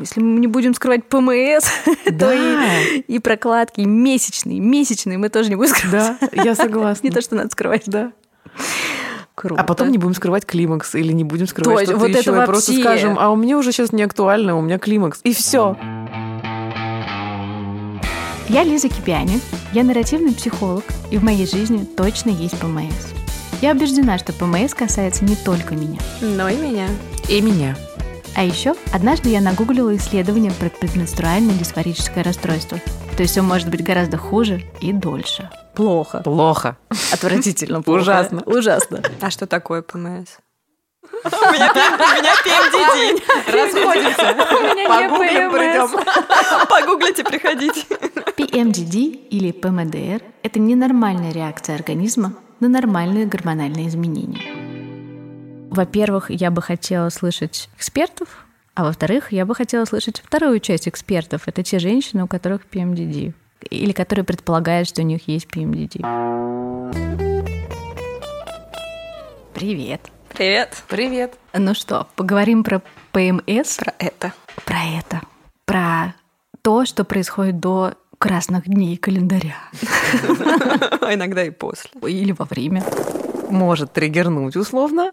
Если мы не будем скрывать ПМС, то и, и прокладки, и месячные, месячные мы тоже не будем скрывать. Да, я согласна. Не то, что надо скрывать. Да. Круто. А потом не будем скрывать климакс или не будем скрывать Точно, что-то вот еще. это и вообще. просто скажем, а у меня уже сейчас не актуально, у меня климакс. И все. Я Лиза Кипиани, я нарративный психолог, и в моей жизни точно есть ПМС. Я убеждена, что ПМС касается не только меня. Но и меня. И меня. А еще однажды я нагуглила исследование про предменструальное дисфорическое расстройство. То есть все может быть гораздо хуже и дольше. Плохо. Плохо. Отвратительно. плохо. Ужасно. Ужасно. А что такое ПМС? У меня ПМДД. Расходимся. Погуглим, придем. Погуглите, приходите. PMDD или ПМДР – это ненормальная реакция организма на нормальные гормональные изменения. Во-первых, я бы хотела слышать экспертов, а во-вторых, я бы хотела слышать вторую часть экспертов. Это те женщины, у которых PMDD или которые предполагают, что у них есть PMDD. Привет. Привет. Привет. Ну что, поговорим про ПМС? Про это. Про это. Про то, что происходит до красных дней календаря. А иногда и после. Или во время. Может триггернуть условно.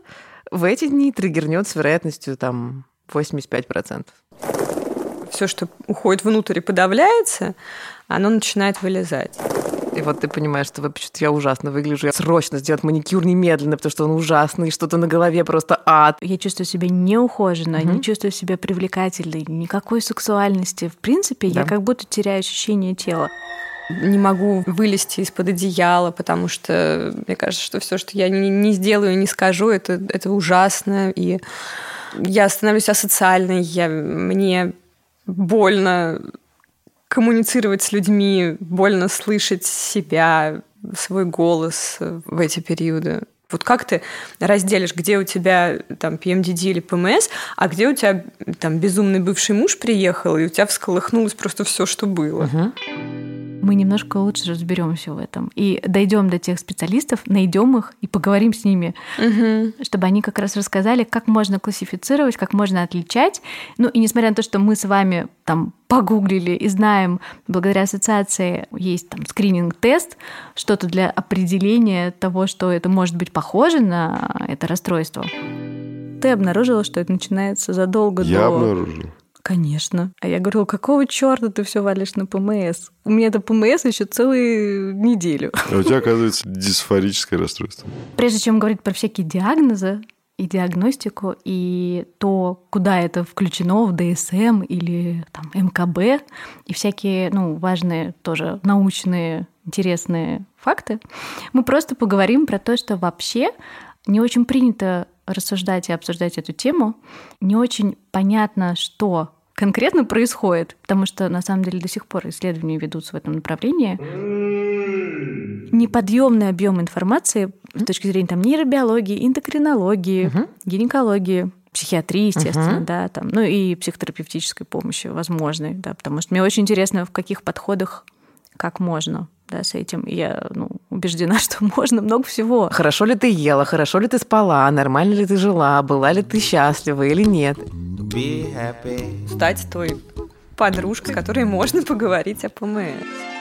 В эти дни триггернет с вероятностью там 85%. Все, что уходит внутрь и подавляется, оно начинает вылезать. И вот ты понимаешь, что вообще-то я ужасно выгляжу. Срочно сделать маникюр немедленно, потому что он ужасный, что-то на голове просто ад. Я чувствую себя неухоженно, Мгм. не чувствую себя привлекательной, никакой сексуальности. В принципе, Да. я как будто теряю ощущение тела. Не могу вылезти из-под одеяла, потому что мне кажется, что все, что я не, не сделаю, не скажу, это, это ужасно. И я становлюсь асоциальной, я, мне больно коммуницировать с людьми, больно слышать себя, свой голос в эти периоды. Вот как ты разделишь, где у тебя там PMDD или ПМС, а где у тебя там безумный бывший муж приехал, и у тебя всколыхнулось просто все, что было. Мгм. Мы немножко лучше разберемся в этом и дойдем до тех специалистов, найдем их и поговорим с ними, Мгм. чтобы они как раз рассказали, как можно классифицировать, как можно отличать. Ну и несмотря на то, что мы с вами там погуглили и знаем, благодаря ассоциации есть там скрининг-тест, что-то для определения того, что это может быть похоже на это расстройство. Ты обнаружила, что это начинается задолго Я до... обнаружил. Конечно. А я говорила, какого черта ты все валишь на ПМС? У меня это ПМС еще целую неделю. А у тебя, оказывается, дисфорическое расстройство. Прежде чем говорить про всякие диагнозы и диагностику, и то, куда это включено в ДСМ или там, МКБ, и всякие ну, важные тоже научные интересные факты, мы просто поговорим про то, что вообще не очень принято рассуждать и обсуждать эту тему. Не очень понятно, что конкретно происходит, потому что на самом деле до сих пор исследования ведутся в этом направлении. Неподъемный объем информации с точки зрения там, нейробиологии, эндокринологии, Мгм. гинекологии, психиатрии, естественно, Мгм. да, там, ну и психотерапевтической помощи возможной, да, потому что мне очень интересно, в каких подходах как можно да, с этим. И я ну, убеждена, что можно много всего. Хорошо ли ты ела, хорошо ли ты спала, нормально ли ты жила, была ли ты счастлива или нет. Стать той подружкой, с которой можно поговорить о ПМС.